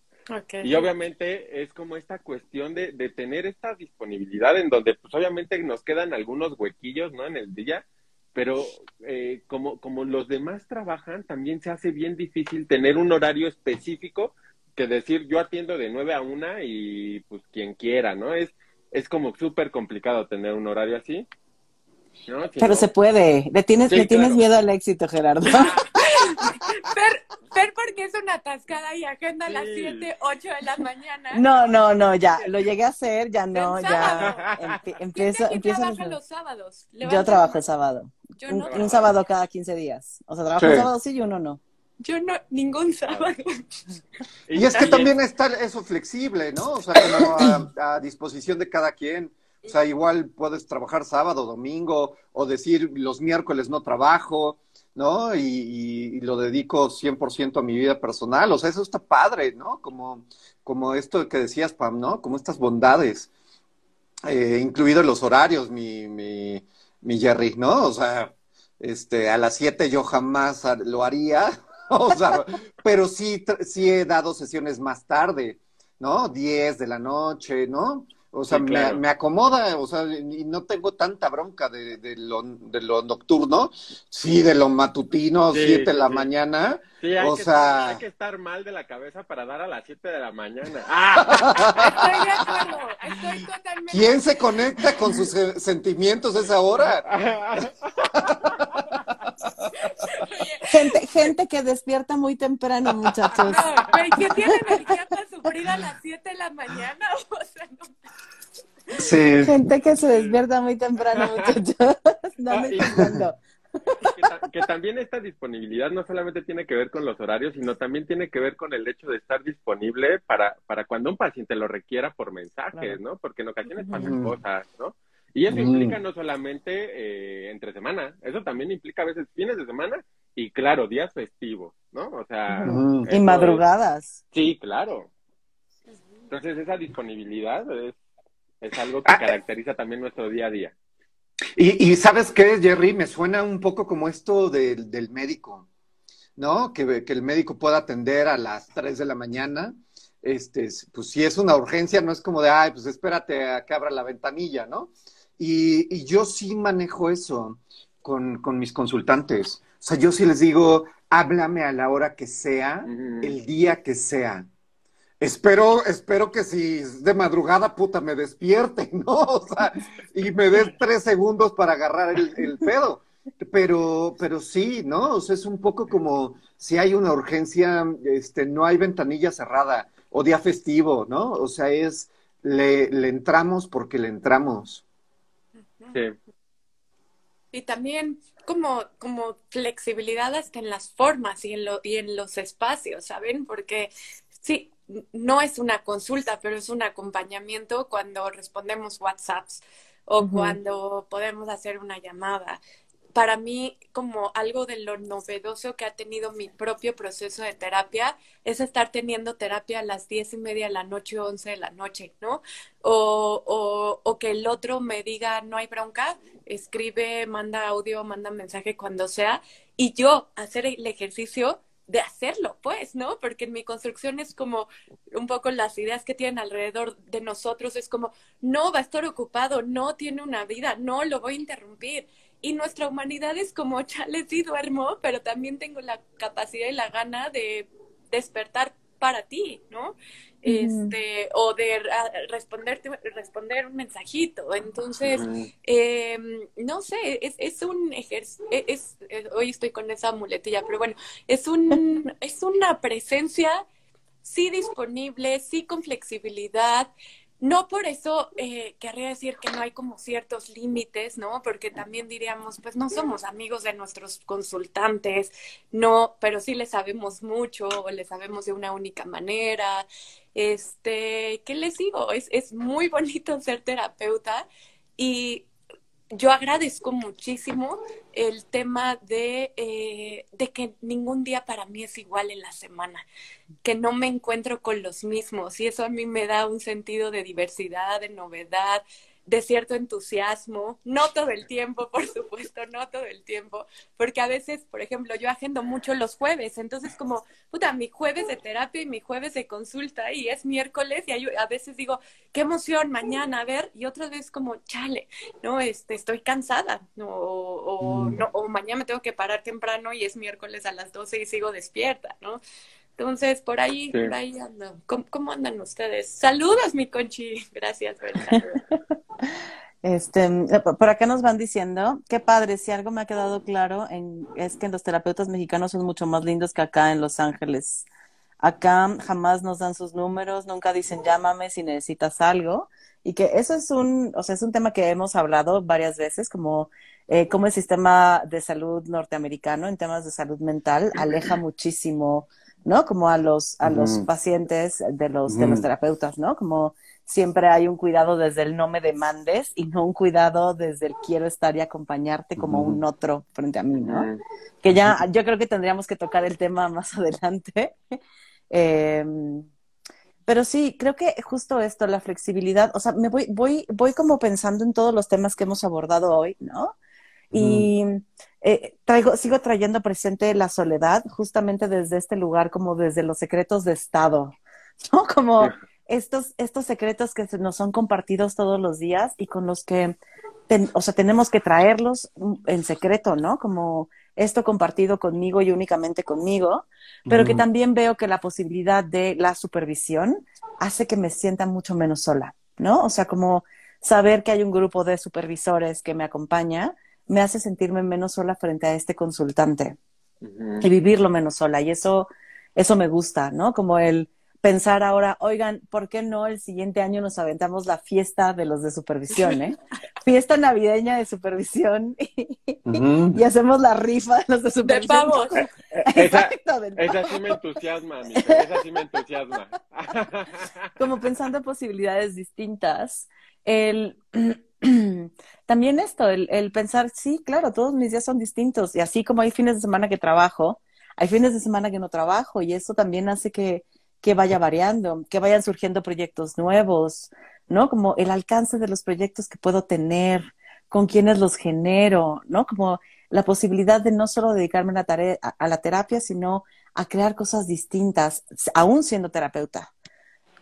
Y obviamente es como esta cuestión de, de, tener esta disponibilidad en donde pues obviamente nos quedan algunos huequillos, ¿no? En el día, pero eh, como, como los demás trabajan, también se hace bien difícil tener un horario específico que decir yo atiendo de 9 a 1 y pues quien quiera, ¿no? Es, es como súper complicado tener un horario así. Pero se puede. Le tienes, le tienes miedo al éxito, Gerardo. Ver porque es una atascada y agenda a las 7, 8 de la mañana. No, no, no, ya, lo llegué a hacer, ya no, ya. empiezo, ¿Quién trabaja los sábados? Yo trabajo el sábado. Yo no un, un, sábado cada 15 días. O sea, trabajo el sábado sí y uno no. Yo no, ningún sábado. Y es que también está eso flexible, ¿no? O sea, como a, a disposición de cada quien. O sea, igual puedes trabajar sábado, domingo, o decir los miércoles no trabajo. ¿no? Y, lo dedico 100% a mi vida personal. O sea, eso está padre, ¿no? Como, como esto que decías, Pam, ¿no? Como estas bondades, eh, los horarios, mi, mi, mi Jerry, ¿no? O sea, este, a las 7 yo jamás lo haría, o sea, pero sí, sí he dado sesiones más tarde, ¿no? 10 de la noche, ¿no? O sea, me, acomoda, o sea, y no tengo tanta bronca de, de, lo, de lo nocturno, sí, de lo matutino, siete de la mañana. Sí, hay, o que sea... hay que estar mal de la cabeza para dar a las siete de la mañana. ¡Ah! Estoy de acuerdo, estoy totalmente. ¿Quién se conecta con sus sentimientos a esa hora? gente, gente que despierta muy temprano, muchachos. No, ¿quién tiene energía para sufrir a las 7 de la mañana? O sea, no... Sí. Gente que se despierta muy temprano, muchachos. No me ah, que, que, también esta disponibilidad no solamente tiene que ver con los horarios, sino también tiene que ver con el hecho de estar disponible para, para cuando un paciente lo requiera por mensajes, ¿no? Porque en ocasiones pasan cosas, ¿no? Y eso implica no solamente eh, entre semana, eso también implica a veces fines de semana y claro, días festivos, ¿no? O sea... Y madrugadas. Sí, claro. Entonces esa disponibilidad es Es algo que Ah, caracteriza también nuestro día a día. Y, y ¿sabes qué, Jerry? Me suena un poco como esto del, del médico, ¿no? Que, que el médico pueda atender a las 3 de la mañana. Este, pues si es una urgencia, no es como de, ay, pues espérate a que abra la ventanilla, ¿no? Y, y yo sí manejo eso con, con mis consultantes. O sea, yo sí les digo, háblame a la hora que sea, el día que sea. Espero, espero que si es de madrugada, puta, me despierte, ¿no? O sea, y me des tres segundos para agarrar el, el pedo. Pero, pero sí, ¿no? O sea, es un poco como si hay una urgencia, este, no hay ventanilla cerrada o día festivo, ¿no? O sea, es, le, le entramos porque le entramos. Sí. Y también como, como flexibilidad hasta en las formas y en, lo, y en los espacios, ¿saben? Porque sí, no es una consulta, pero es un acompañamiento cuando respondemos WhatsApps o cuando podemos hacer una llamada. Para mí, como algo de lo novedoso que ha tenido mi propio proceso de terapia, es estar teniendo terapia a las diez y media de la noche, once de la noche, ¿no? O, o, o que el otro me diga, no hay bronca, escribe, manda audio, manda mensaje cuando sea, y yo hacer el ejercicio de hacerlo, pues, ¿no? Porque en mi construcción es como un poco las ideas que tienen alrededor de nosotros, es como, no, va a estar ocupado, no tiene una vida, no, lo voy a interrumpir. Y nuestra humanidad es como, chale, sí duermo, pero también tengo la capacidad y la gana de despertar para ti, ¿no? Este, o de responderte, responder un mensajito. Entonces, eh, no sé, es, es un ejercicio, es, es- hoy estoy con esa muletilla, pero bueno, es un, es una presencia sí disponible, sí con flexibilidad. No por eso eh, querría decir que no hay como ciertos límites, ¿no? Porque también diríamos, pues no somos amigos de nuestros consultantes, no, pero sí les sabemos mucho, o les sabemos de una única manera. Este, ¿qué les digo? Es, es muy bonito ser terapeuta y yo agradezco muchísimo el tema de, eh, de que ningún día para mí es igual en la semana, que no me encuentro con los mismos y eso a mí me da un sentido de diversidad, de novedad, de cierto entusiasmo, no todo el tiempo, por supuesto, no todo el tiempo, porque a veces, por ejemplo, yo agendo mucho los jueves, entonces como, puta, mi jueves de terapia y mi jueves de consulta y es miércoles y hay- a veces digo, qué emoción, mañana, a ver, y otras veces como, chale, no, este, estoy cansada, no, o, o Mm. no, o mañana me tengo que parar temprano y es miércoles a las 12 y sigo despierta, ¿no? Entonces, por ahí, Sí. por ahí ando. ¿Cómo, cómo andan ustedes? Saludos, mi conchi. Gracias, ¿verdad? Este, eh, por por acá nos van diciendo, qué padre, si algo me ha quedado claro en, es que los terapeutas mexicanos son mucho más lindos que acá en Los Ángeles. Acá jamás nos dan sus números, nunca dicen llámame si necesitas algo. Y que eso es un, o sea, es un tema que hemos hablado varias veces, como, eh, como el sistema de salud norteamericano en temas de salud mental aleja muchísimo, ¿no? Como a los, a los pacientes de los, de los terapeutas, ¿no? Como siempre hay un cuidado desde el no me demandes y no un cuidado desde el quiero estar y acompañarte como un otro frente a mí, ¿no? Que ya, yo creo que tendríamos que tocar el tema más adelante. Eh, pero sí, creo que justo esto, la flexibilidad, o sea, me voy, voy, voy como pensando en todos los temas que hemos abordado hoy, ¿no? Y eh, traigo, sigo trayendo presente la soledad justamente desde este lugar, como desde los secretos de Estado, ¿no? Como estos, estos secretos que nos son compartidos todos los días y con los que, ten- o sea, tenemos que traerlos mm, en secreto, ¿no? Como esto compartido conmigo y únicamente conmigo, pero que también veo que la posibilidad de la supervisión hace que me sienta mucho menos sola, ¿no? O sea, como saber que hay un grupo de supervisores que me acompaña me hace sentirme menos sola frente a este consultante y vivirlo menos sola. Y eso, eso me gusta, ¿no? Como el pensar ahora, oigan, ¿por qué no el siguiente año nos aventamos la fiesta de los de supervisión, eh? Fiesta navideña de supervisión y, hacemos la rifa de los de De supervisión. pavos. Esa, Exacto, del esa pavo. sí me entusiasma, amiga. Esa sí me entusiasma. como pensando en posibilidades distintas. El, también esto, el, el pensar, sí, claro, todos mis días son distintos y así como hay fines de semana que trabajo, hay fines de semana que no trabajo y eso también hace que, que vaya variando, que vayan surgiendo proyectos nuevos, ¿no? Como el alcance de los proyectos que puedo tener, con quienes los genero, ¿no? Como la posibilidad de no solo dedicarme a la, tarea, a la terapia, sino a crear cosas distintas, aún siendo terapeuta.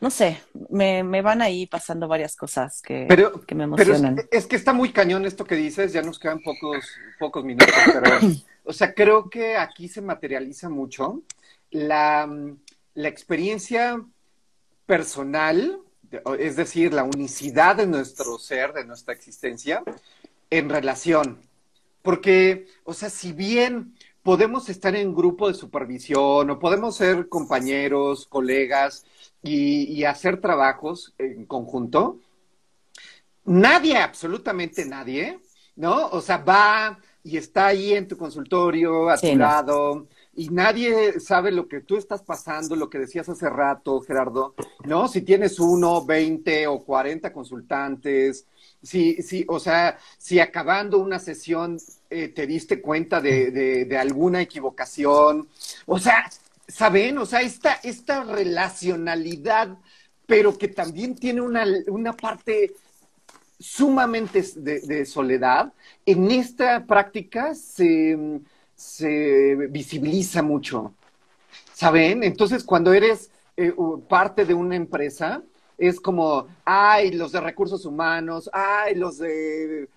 No sé, me, me van ahí pasando varias cosas que, que me emocionan. Pero es, que está muy cañón esto que dices, ya nos quedan pocos, pocos minutos, pero, o sea, creo que aquí se materializa mucho la, la experiencia personal, es decir, la unicidad de nuestro ser, de nuestra existencia, en relación. Porque, o sea, si bien podemos estar en grupo de supervisión o podemos ser compañeros, colegas y, hacer trabajos en conjunto, nadie, absolutamente nadie, ¿no? O sea, va y está ahí en tu consultorio, a tu lado, y nadie sabe lo que tú estás pasando, lo que decías hace rato, Gerardo, ¿no? Si tienes uno, veinte o cuarenta consultantes, si, si, o sea, si acabando una sesión eh, te diste cuenta de, de, alguna equivocación, o sea, ¿saben? O sea, esta, esta relacionalidad, pero que también tiene una, una parte sumamente de, soledad, en esta práctica se se visibiliza mucho, ¿saben? Entonces, cuando eres eh, parte de una empresa, es como, ay, los de recursos humanos, ay, los de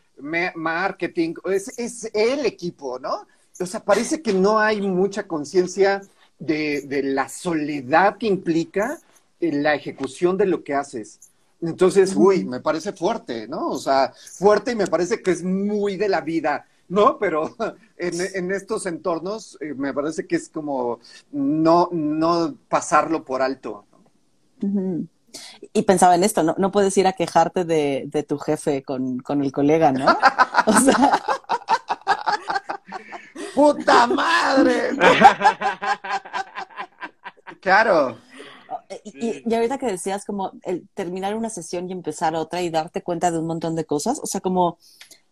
marketing, es, es el equipo, ¿no? O sea, parece que no hay mucha conciencia de, de, la soledad que implica la ejecución de lo que haces. Entonces, uy, me parece fuerte, ¿no? O sea, fuerte y me parece que es muy de la vida ¿no? Pero en, estos entornos eh, me parece que es como no, no pasarlo por alto. Y pensaba en esto, no, no puedes ir a quejarte de, de tu jefe con, con, el colega, ¿no? O sea... ¡Puta madre! claro. Y, y, ahorita que decías como el terminar una sesión y empezar otra y darte cuenta de un montón de cosas, o sea, como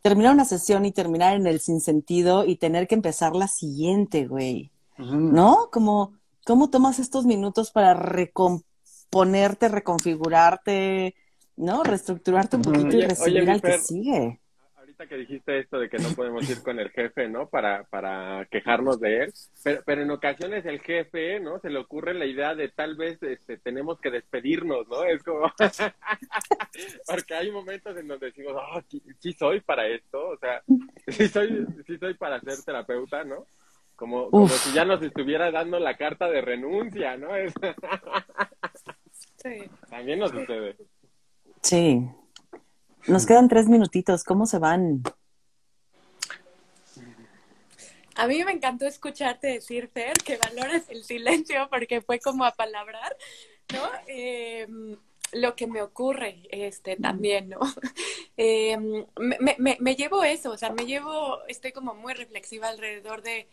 terminar una sesión y terminar en el sinsentido y tener que empezar la siguiente, güey. ¿No? Como, ¿cómo tomas estos minutos para recomponerte, reconfigurarte, ¿no? Reestructurarte un poquito y recibir al que sigue que dijiste esto de que no podemos ir con el jefe, ¿no? Para, para quejarnos de él, pero, pero en ocasiones el jefe, ¿no? Se le ocurre la idea de tal vez este, tenemos que despedirnos, ¿no? Es como, porque hay momentos en donde decimos, oh, sí, soy para esto, o sea, sí soy, sí soy para ser terapeuta, ¿no? Como, como si ya nos estuviera dando la carta de renuncia, ¿no? sí. También nos sucede. Sí, nos quedan tres minutitos, ¿cómo se van? A mí me encantó escucharte decir, Fer, que valores el silencio porque fue como a palabrar, ¿no? Em, lo que me ocurre este también, ¿no? Em, me, llevo eso, o sea, me llevo, estoy como muy reflexiva alrededor de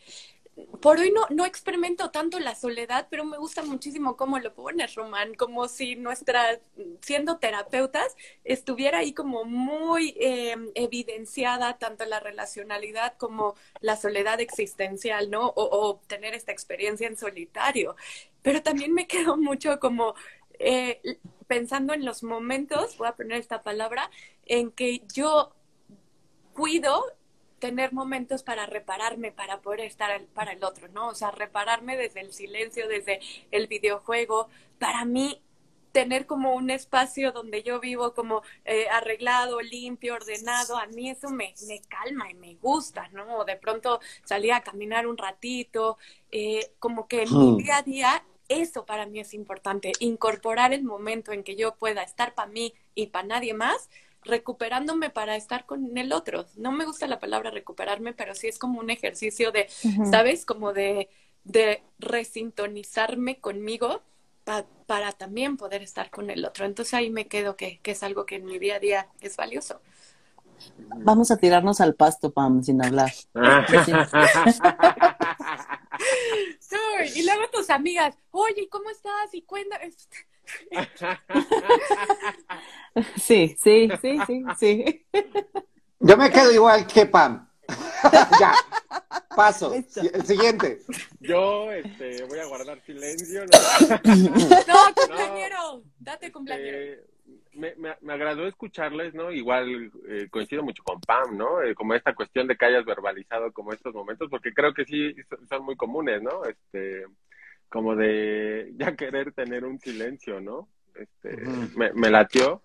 por hoy no, no experimento tanto la soledad, pero me gusta muchísimo cómo lo pones, Román, como si nuestra, siendo terapeutas, estuviera ahí como muy eh, evidenciada tanto la relacionalidad como la soledad existencial, ¿no? O, o, tener esta experiencia en solitario. Pero también me quedo mucho como eh, pensando en los momentos, voy a poner esta palabra, en que yo cuido tener momentos para repararme, para poder estar para el otro, ¿no? O sea, repararme desde el silencio, desde el videojuego. Para mí, tener como un espacio donde yo vivo como eh, arreglado, limpio, ordenado, a mí eso me, me calma y me gusta, ¿no? De pronto salir a caminar un ratito, eh, como que en mi día a día eso para mí es importante, incorporar el momento en que yo pueda estar para mí y para nadie más recuperándome para estar con el otro. No me gusta la palabra recuperarme, pero sí es como un ejercicio de, ¿sabes? Como de, de resintonizarme conmigo para también poder estar con el otro. Entonces ahí me quedo que, que, es algo que en mi día a día es valioso. Vamos a tirarnos al pasto, Pam, sin hablar. y luego tus amigas, oye, ¿cómo estás? Y cuenta, Sí, sí, sí, sí, sí. Yo me quedo igual que Pam. ya. paso. Listo. El siguiente. Yo este, voy a guardar silencio. ¿no? No, cumpleañero, date. Este, me, me, me agradó escucharles, ¿no? Igual eh, coincido mucho con Pam, ¿no? Eh, como esta cuestión de que hayas verbalizado como estos momentos, porque creo que sí son, son muy comunes, ¿no? Este, como de ya querer tener un silencio, ¿no? Este, me, me latió.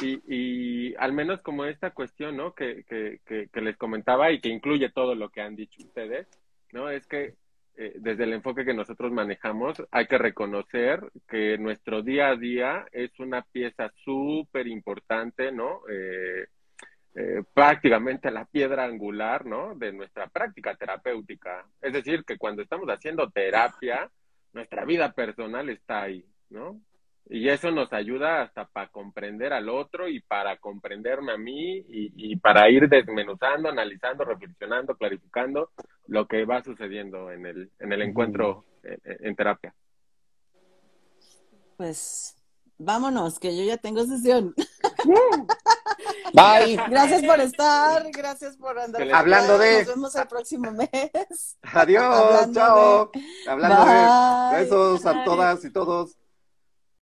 Y, y al menos como esta cuestión, ¿no? Que, que, que, que les comentaba y que incluye todo lo que han dicho ustedes, ¿no? Es que eh, desde el enfoque que nosotros manejamos, hay que reconocer que nuestro día a día es una pieza súper importante, ¿no? Eh, eh, prácticamente la piedra angular, ¿no? De nuestra práctica terapéutica. Es decir, que cuando estamos haciendo terapia, nuestra vida personal está ahí, ¿no? Y eso nos ayuda hasta para comprender al otro y para comprenderme a mí y, y para ir desmenuzando, analizando, reflexionando, clarificando lo que va sucediendo en el, en el encuentro en, en terapia. Pues vámonos, que yo ya tengo sesión. Bye. Gracias por estar, gracias por andar. Hablando de- Nos vemos el próximo mes. Adiós. Hablando chao. Hablando Bye. de besos a Bye. todas y todos.